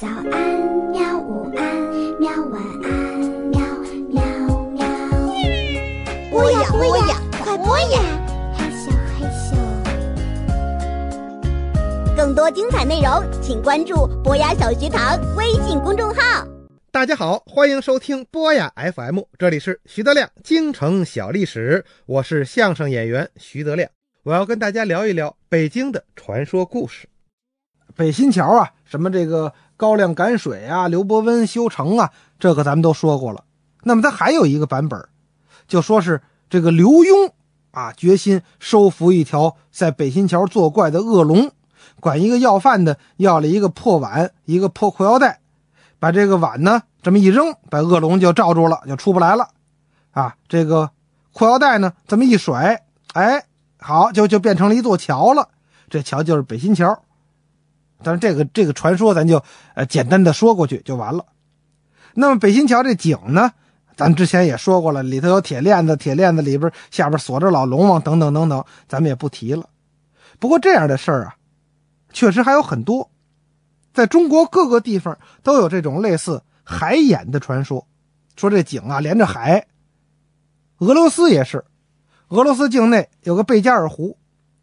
早安，喵！午安，喵！晚安，喵喵喵。播呀播呀，快播呀！害羞害羞。更多精彩内容，请关注博雅小学堂微信公众号。大家好，欢迎收听播雅 FM，这里是徐德亮京城小历史，我是相声演员徐德亮，我要跟大家聊一聊北京的传说故事。北新桥啊，什么这个高粱赶水啊，刘伯温修城啊，这个咱们都说过了。那么他还有一个版本，就说是这个刘墉啊，决心收服一条在北新桥作怪的恶龙，管一个要饭的要了一个破碗，一个破裤腰带，把这个碗呢这么一扔，把恶龙就罩住了，就出不来了。啊，这个裤腰带呢这么一甩，哎，好，就就变成了一座桥了。这桥就是北新桥。但是这个这个传说咱就呃简单的说过去就完了。那么北新桥这井呢，咱之前也说过了，里头有铁链子，铁链子里边下边锁着老龙王等等等等，咱们也不提了。不过这样的事儿啊，确实还有很多，在中国各个地方都有这种类似海眼的传说，说这井啊连着海。俄罗斯也是，俄罗斯境内有个贝加尔湖，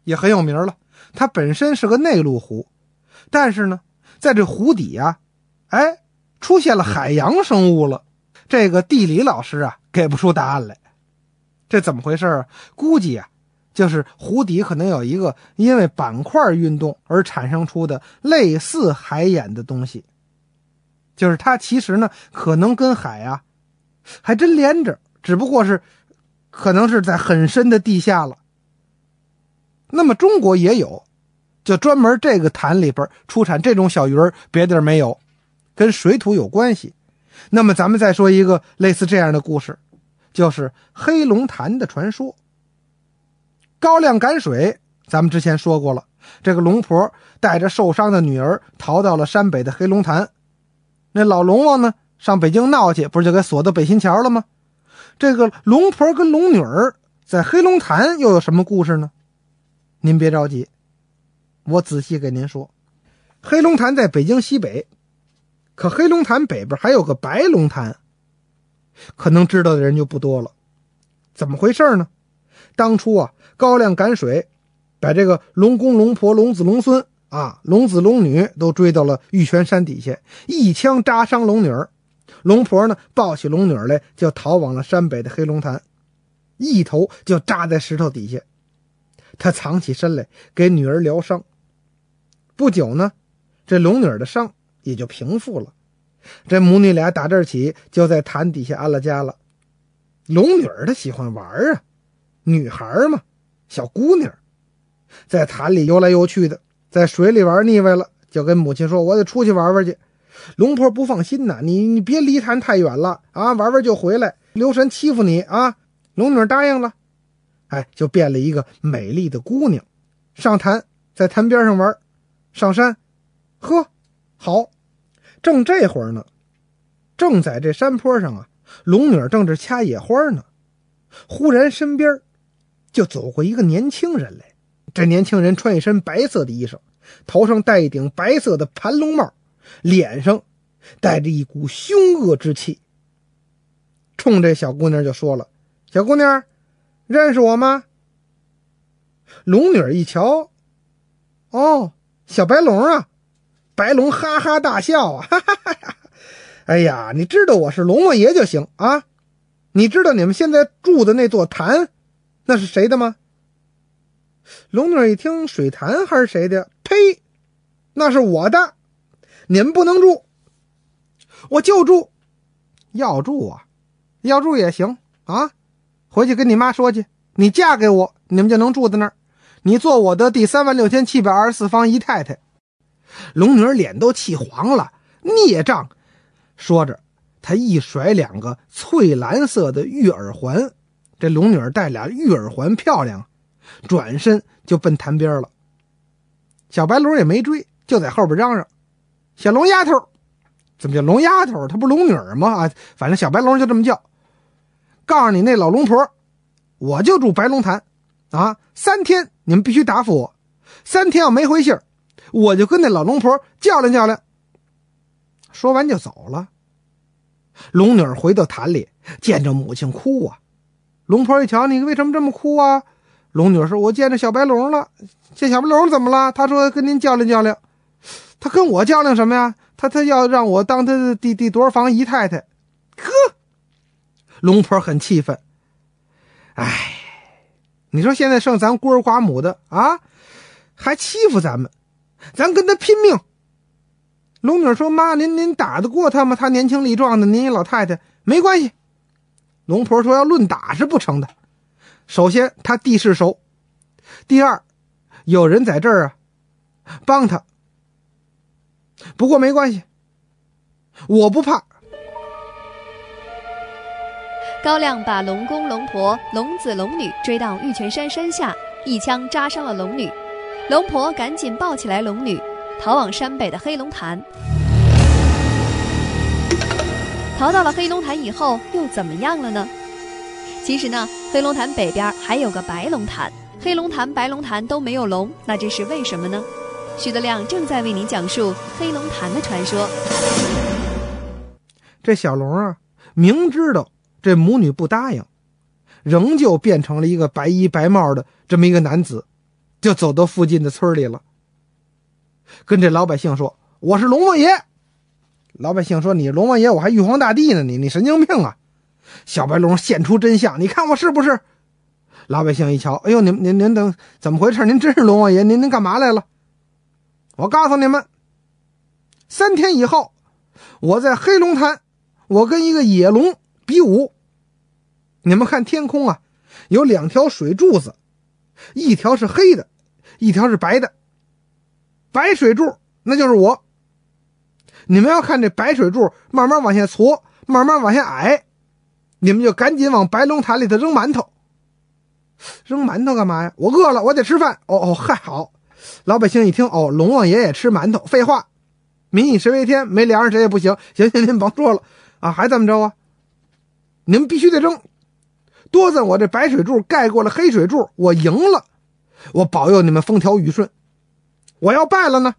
也很有名了，它本身是个内陆湖。但是呢，在这湖底呀，哎，出现了海洋生物了。这个地理老师啊，给不出答案来。这怎么回事啊？估计啊，就是湖底可能有一个因为板块运动而产生出的类似海眼的东西。就是它其实呢，可能跟海啊，还真连着，只不过是可能是在很深的地下了。那么中国也有。就专门这个潭里边出产这种小鱼儿，别地儿没有，跟水土有关系。那么咱们再说一个类似这样的故事，就是黑龙潭的传说。高粱赶水，咱们之前说过了，这个龙婆带着受伤的女儿逃到了山北的黑龙潭，那老龙王呢上北京闹去，不是就给锁到北新桥了吗？这个龙婆跟龙女儿在黑龙潭又有什么故事呢？您别着急。我仔细给您说，黑龙潭在北京西北，可黑龙潭北边还有个白龙潭，可能知道的人就不多了。怎么回事呢？当初啊，高粱赶水，把这个龙公、龙婆、龙子、龙孙啊，龙子龙女都追到了玉泉山底下，一枪扎伤龙女儿。龙婆呢，抱起龙女儿来，就逃往了山北的黑龙潭，一头就扎在石头底下。他藏起身来，给女儿疗伤。不久呢，这龙女儿的伤也就平复了。这母女俩打这儿起就在潭底下安了家了。龙女儿她喜欢玩啊，女孩嘛，小姑娘，在潭里游来游去的，在水里玩腻歪了，就跟母亲说：“我得出去玩玩去。”龙婆不放心呐，你你别离潭太远了啊，玩玩就回来，留神欺负你啊。龙女儿答应了，哎，就变了一个美丽的姑娘，上潭在潭边上玩。上山，呵，好，正这会儿呢，正在这山坡上啊，龙女正是掐野花呢。忽然身边就走过一个年轻人来。这年轻人穿一身白色的衣裳，头上戴一顶白色的盘龙帽，脸上带着一股凶恶之气。冲这小姑娘就说了：“小姑娘，认识我吗？”龙女一瞧，哦。小白龙啊，白龙哈哈大笑啊，哈哈哈哈！哎呀，你知道我是龙王爷就行啊！你知道你们现在住的那座潭，那是谁的吗？龙女一听水潭还是谁的？呸！那是我的，你们不能住，我就住，要住啊，要住也行啊！回去跟你妈说去，你嫁给我，你们就能住在那儿。你做我的第三万六千七百二十四方姨太太，龙女儿脸都气黄了。孽障！说着，她一甩两个翠蓝色的玉耳环。这龙女儿戴俩玉耳环漂亮，转身就奔潭边了。小白龙也没追，就在后边嚷嚷：“小龙丫头，怎么叫龙丫头？她不龙女儿吗？啊，反正小白龙就这么叫。告诉你那老龙婆，我就住白龙潭。”啊，三天你们必须答复我，三天要没回信我就跟那老龙婆较量较量。说完就走了。龙女儿回到坛里，见着母亲哭啊。龙婆一瞧，你为什么这么哭啊？龙女儿说：“我见着小白龙了。这小白龙怎么了？他说跟您较量较量。他跟我较量什么呀？他他要让我当他的第第多少房姨太太。呵，龙婆很气愤。哎，你说现在剩咱孤儿寡母的啊，还欺负咱们，咱跟他拼命。”龙女说：“妈，您您打得过他吗？他年轻力壮的，您一老太太，没关系。”龙婆说：“要论打是不成的。首先他地势熟，第二有人在这儿啊，帮他。不过没关系，我不怕。”高亮把龙公、龙婆、龙子、龙女追到玉泉山山下，一枪扎伤了龙女。龙婆赶紧抱起来龙女。逃往山北的黑龙潭，逃到了黑龙潭以后又怎么样了呢？其实呢，黑龙潭北边还有个白龙潭，黑龙潭、白龙潭都没有龙，那这是为什么呢？徐德亮正在为您讲述黑龙潭的传说。这小龙啊，明知道这母女不答应，仍旧变成了一个白衣白帽的这么一个男子，就走到附近的村里了。跟这老百姓说：“我是龙王爷。”老百姓说：“你龙王爷，我还玉皇大帝呢！你你神经病啊！”小白龙现出真相，你看我是不是？老百姓一瞧，哎呦，您您您等怎么回事？您真是龙王爷？您您干嘛来了？我告诉你们，三天以后，我在黑龙潭，我跟一个野龙比武。你们看天空啊，有两条水柱子，一条是黑的，一条是白的。白水柱，那就是我。你们要看这白水柱慢慢往下搓，慢慢往下矮，你们就赶紧往白龙潭里头扔馒头。扔馒头干嘛呀？我饿了，我得吃饭。哦哦，嗨，好。老百姓一听，哦，龙王爷爷吃馒头，废话，民以食为天，没粮食谁也不行。行行，您甭说了啊，还怎么着啊？你们必须得扔，多在我这白水柱盖过了黑水柱，我赢了，我保佑你们风调雨顺。我要败了呢，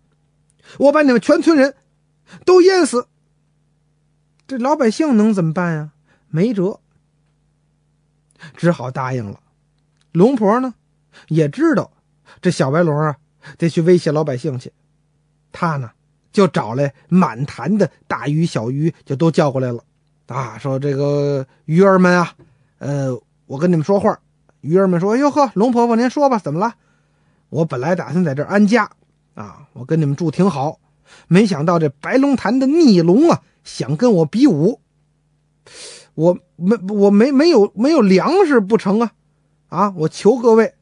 我把你们全村人都淹死。这老百姓能怎么办呀？没辙，只好答应了。龙婆呢，也知道这小白龙啊得去威胁老百姓去，他呢就找来满坛的大鱼小鱼，就都叫过来了。啊，说这个鱼儿们啊，呃，我跟你们说话。鱼儿们说：“哎呦呵，龙婆婆您说吧，怎么了？我本来打算在这儿安家。”啊，我跟你们住挺好，没想到这白龙潭的逆龙啊，想跟我比武，我没我没没有没有粮食不成啊！啊，我求各位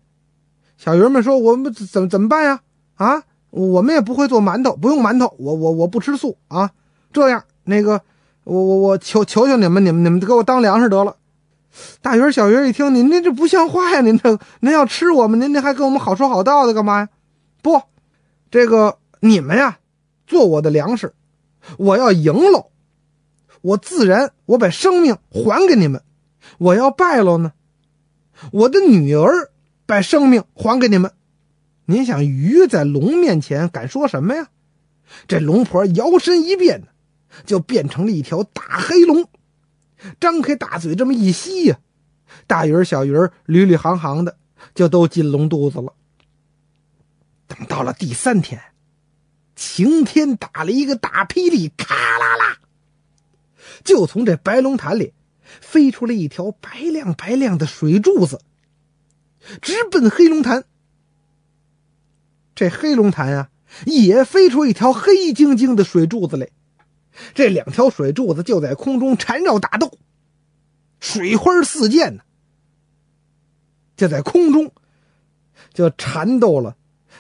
小鱼儿们说，我们怎怎么办呀？啊，我们也不会做馒头，不用馒头，我我我不吃素啊。这样，那个我我我求求求你们，你们你们给我当粮食得了。大鱼小鱼一听，您您这不像话呀！您这您要吃我们，您您还跟我们好说好道的干嘛呀？不。这个你们呀，做我的粮食，我要赢喽，我自然我把生命还给你们；我要败喽呢，我的女儿把生命还给你们。您想鱼在龙面前敢说什么呀？这龙婆摇身一变，就变成了一条大黑龙，张开大嘴这么一吸呀，大鱼儿小鱼儿屡屡行行的就都进龙肚子了。等到了第三天，晴天打了一个大霹雳，咔啦啦，就从这白龙潭里飞出了一条白亮白亮的水柱子，直奔黑龙潭。这黑龙潭啊，也飞出一条黑晶晶的水柱子来。这两条水柱子就在空中缠绕打斗，水花四溅呢，就在空中就缠斗了。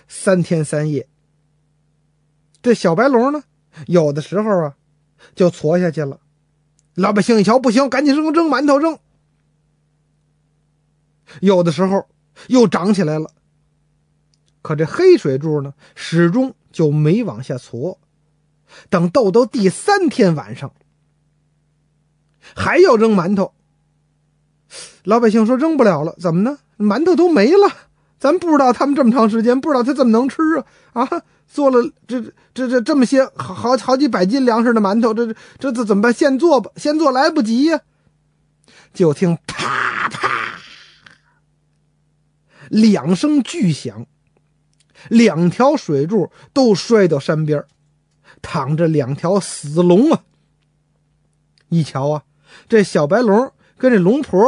三天三夜，这小白龙呢，有的时候啊，就挫下去了。老百姓一瞧，不行，赶紧扔扔馒头扔。有的时候又长起来了，可这黑水柱呢，始终就没往下挫。等豆豆第三天晚上，还要扔馒头。老百姓说扔不了了，怎么呢？馒头都没了。咱不知道他们这么长时间，不知道他怎么能吃啊啊！做了这这这这么些好好好几百斤粮食的馒头，这这这怎么办？现做吧，现做来不及呀！就听啪啪两声巨响，两条水柱都摔到山边，躺着两条死龙啊！一瞧啊，这小白龙跟这龙婆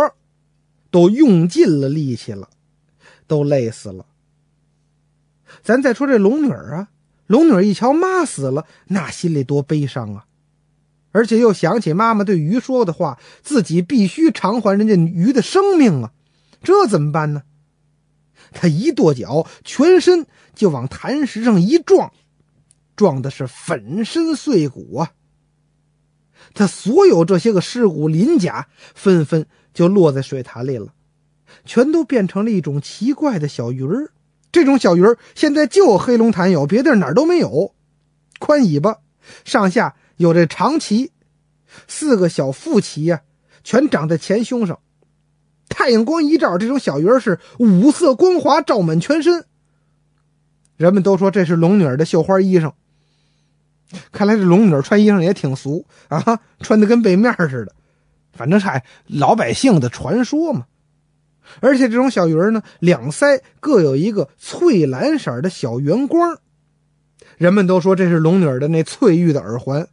都用尽了力气了，都累死了。咱再说这龙女儿啊。龙女一瞧妈死了，那心里多悲伤啊！而且又想起妈妈对鱼说的话，自己必须偿还人家鱼的生命啊！这怎么办呢？他一跺脚，全身就往潭石上一撞，撞的是粉身碎骨啊！他所有这些个尸骨鳞甲，纷纷就落在水潭里了，全都变成了一种奇怪的小鱼儿。这种小鱼儿现在就黑龙潭有，别地哪儿都没有。宽尾巴，上下有这长鳍，四个小腹鳍呀，全长在前胸上。太阳光一照，这种小鱼儿是五色光华，照满全身。人们都说这是龙女儿的绣花衣裳。看来这龙女儿穿衣裳也挺俗啊，穿的跟被面似的。反正是老百姓的传说嘛。而且这种小鱼儿呢，两腮各有一个翠蓝色的小圆光，人们都说这是龙女儿的那翠玉的耳环。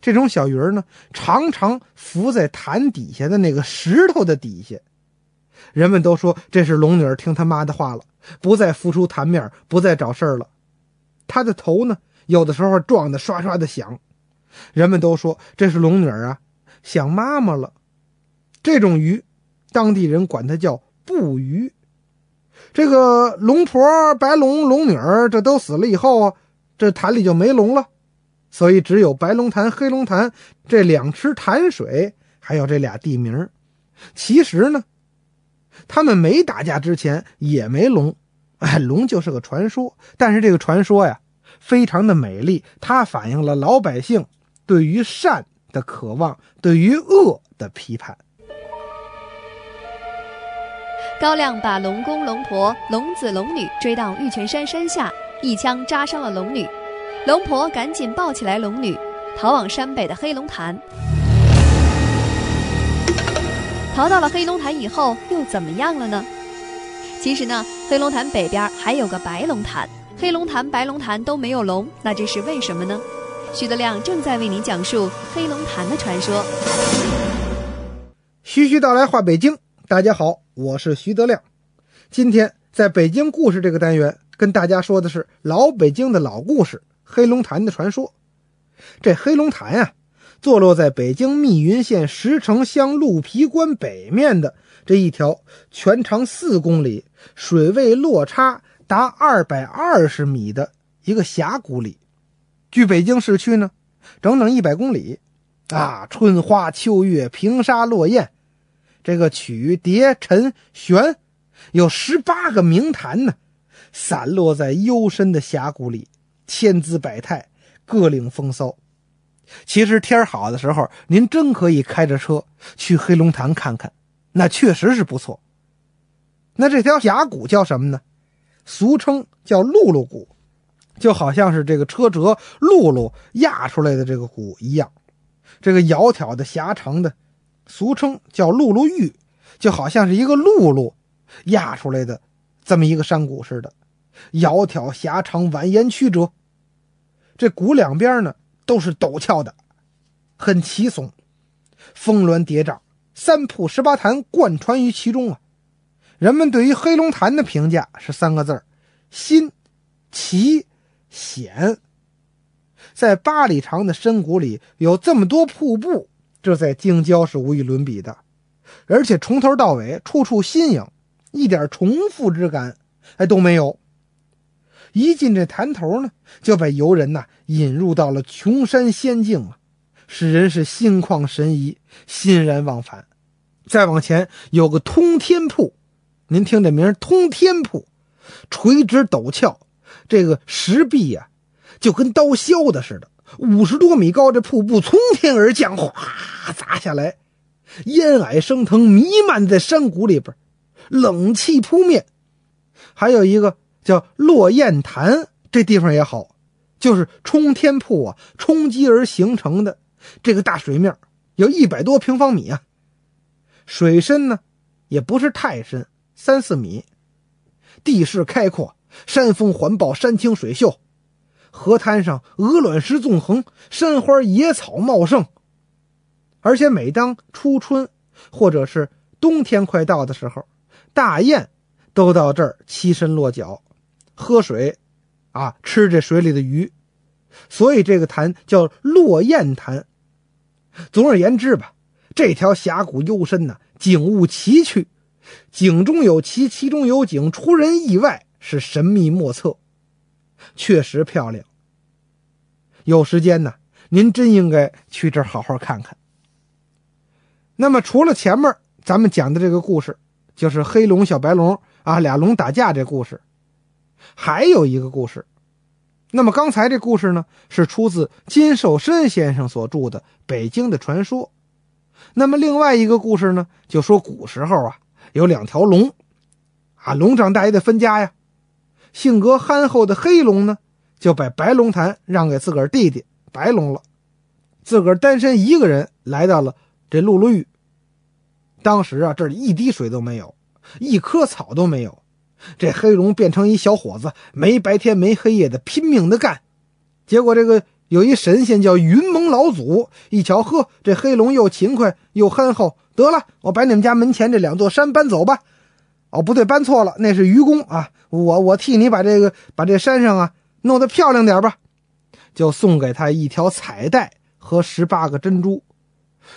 这种小鱼儿呢，常常伏在潭底下的那个石头的底下，人们都说这是龙女儿听他妈的话了，不再浮出潭面，不再找事儿了。他的头呢，有的时候撞得刷刷的响，人们都说这是龙女儿啊，想妈妈了。这种鱼。当地人管它叫布鱼。这个龙婆、白龙、龙女儿，这都死了以后啊，这潭里就没龙了，所以只有白龙潭、黑龙潭这两池潭水，还有这俩地名。其实呢，他们没打架之前也没龙，哎，龙就是个传说。但是这个传说呀，非常的美丽，它反映了老百姓对于善的渴望，对于恶的批判。高亮把龙公、龙婆、龙子、龙女追到玉泉山山下，一枪扎伤了龙女。龙婆赶紧抱起来龙女，逃往山北的黑龙潭。逃到了黑龙潭以后，又怎么样了呢？其实呢，黑龙潭北边还有个白龙潭，黑龙潭、白龙潭都没有龙，那这是为什么呢？徐德亮正在为您讲述黑龙潭的传说。徐徐道来话北京，大家好。我是徐德亮，今天在北京故事这个单元跟大家说的是老北京的老故事——黑龙潭的传说。这黑龙潭呀，坐落在北京密云县石城乡鹿皮关北面的这一条全长四公里、水位落差达二百二十米的一个峡谷里，距北京市区呢整整一百公里。啊，春花秋月，平沙落雁。这个曲叠沉悬，有十八个名潭呢，散落在幽深的峡谷里，千姿百态，各领风骚。其实天好的时候，您真可以开着车去黑龙潭看看，那确实是不错。那这条峡谷叫什么呢？俗称叫辘轳谷，就好像是这个车辙辘轳压出来的这个谷一样，这个窈窕的狭长的。俗称叫辘轳峪，就好像是一个辘轳压出来的这么一个山谷似的，窈窕狭长，蜿蜒曲折。这谷两边呢都是陡峭的，很奇耸，峰峦叠嶂，三瀑十八潭贯穿于其中啊。人们对于黑龙潭的评价是三个字儿：新、奇、险。在八里长的深谷里有这么多瀑布。这在京郊是无与伦比的，而且从头到尾处处新颖，一点重复之感哎都没有。一进这潭头呢，就把游人呐引入到了穷山仙境啊，使人是心旷神怡，欣然忘返。再往前有个通天瀑，您听这名通天瀑，垂直陡峭，这个石壁呀，就跟刀削的似的。五十多米高，这瀑布从天而降，哗砸下来，烟霭升腾，弥漫在山谷里边，冷气扑面。还有一个叫落雁潭，这地方也好，就是冲天瀑啊冲击而形成的这个大水面，有一百多平方米啊。水深呢，也不是太深，三四米。地势开阔，山峰环抱，山清水秀。河滩上鹅卵石纵横，山花野草茂盛。而且每当初春或者是冬天快到的时候，大雁都到这儿栖身落脚，喝水，啊，吃这水里的鱼，所以这个潭叫落雁潭。总而言之吧，这条峡谷幽深呐，景物奇趣，井中有奇，奇中有景，出人意外，是神秘莫测，确实漂亮。有时间呢，您真应该去这儿好好看看。那么，除了前面咱们讲的这个故事，就是黑龙、小白龙啊，俩龙打架这故事，还有一个故事。那么刚才这故事呢，是出自金寿申先生所著的《北京的传说》。那么另外一个故事呢，就说古时候啊，有两条龙，啊，龙长大也得分家呀。性格憨厚的黑龙呢，就把白龙潭让给自个儿弟弟白龙了，自个儿单身一个人来到了这陆陆峪。当时啊，这里一滴水都没有，一棵草都没有。这黑龙变成一小伙子，没白天没黑夜的拼命的干。结果这个。有一神仙叫云蒙老祖，一瞧，呵，这黑龙又勤快又憨厚，得了，我把你们家门前这两座山搬走吧。哦，不对，搬错了，那是愚公啊。我我替你把这个把这山上啊弄得漂亮点吧，就送给他一条彩带和十八个珍珠。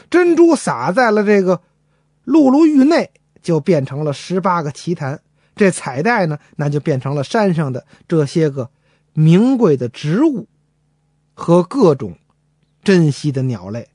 珍珠撒在了这个辘轳域内，就变成了十八个奇谭。这彩带呢，那就变成了山上的这些个名贵的植物。和各种珍稀的鸟类，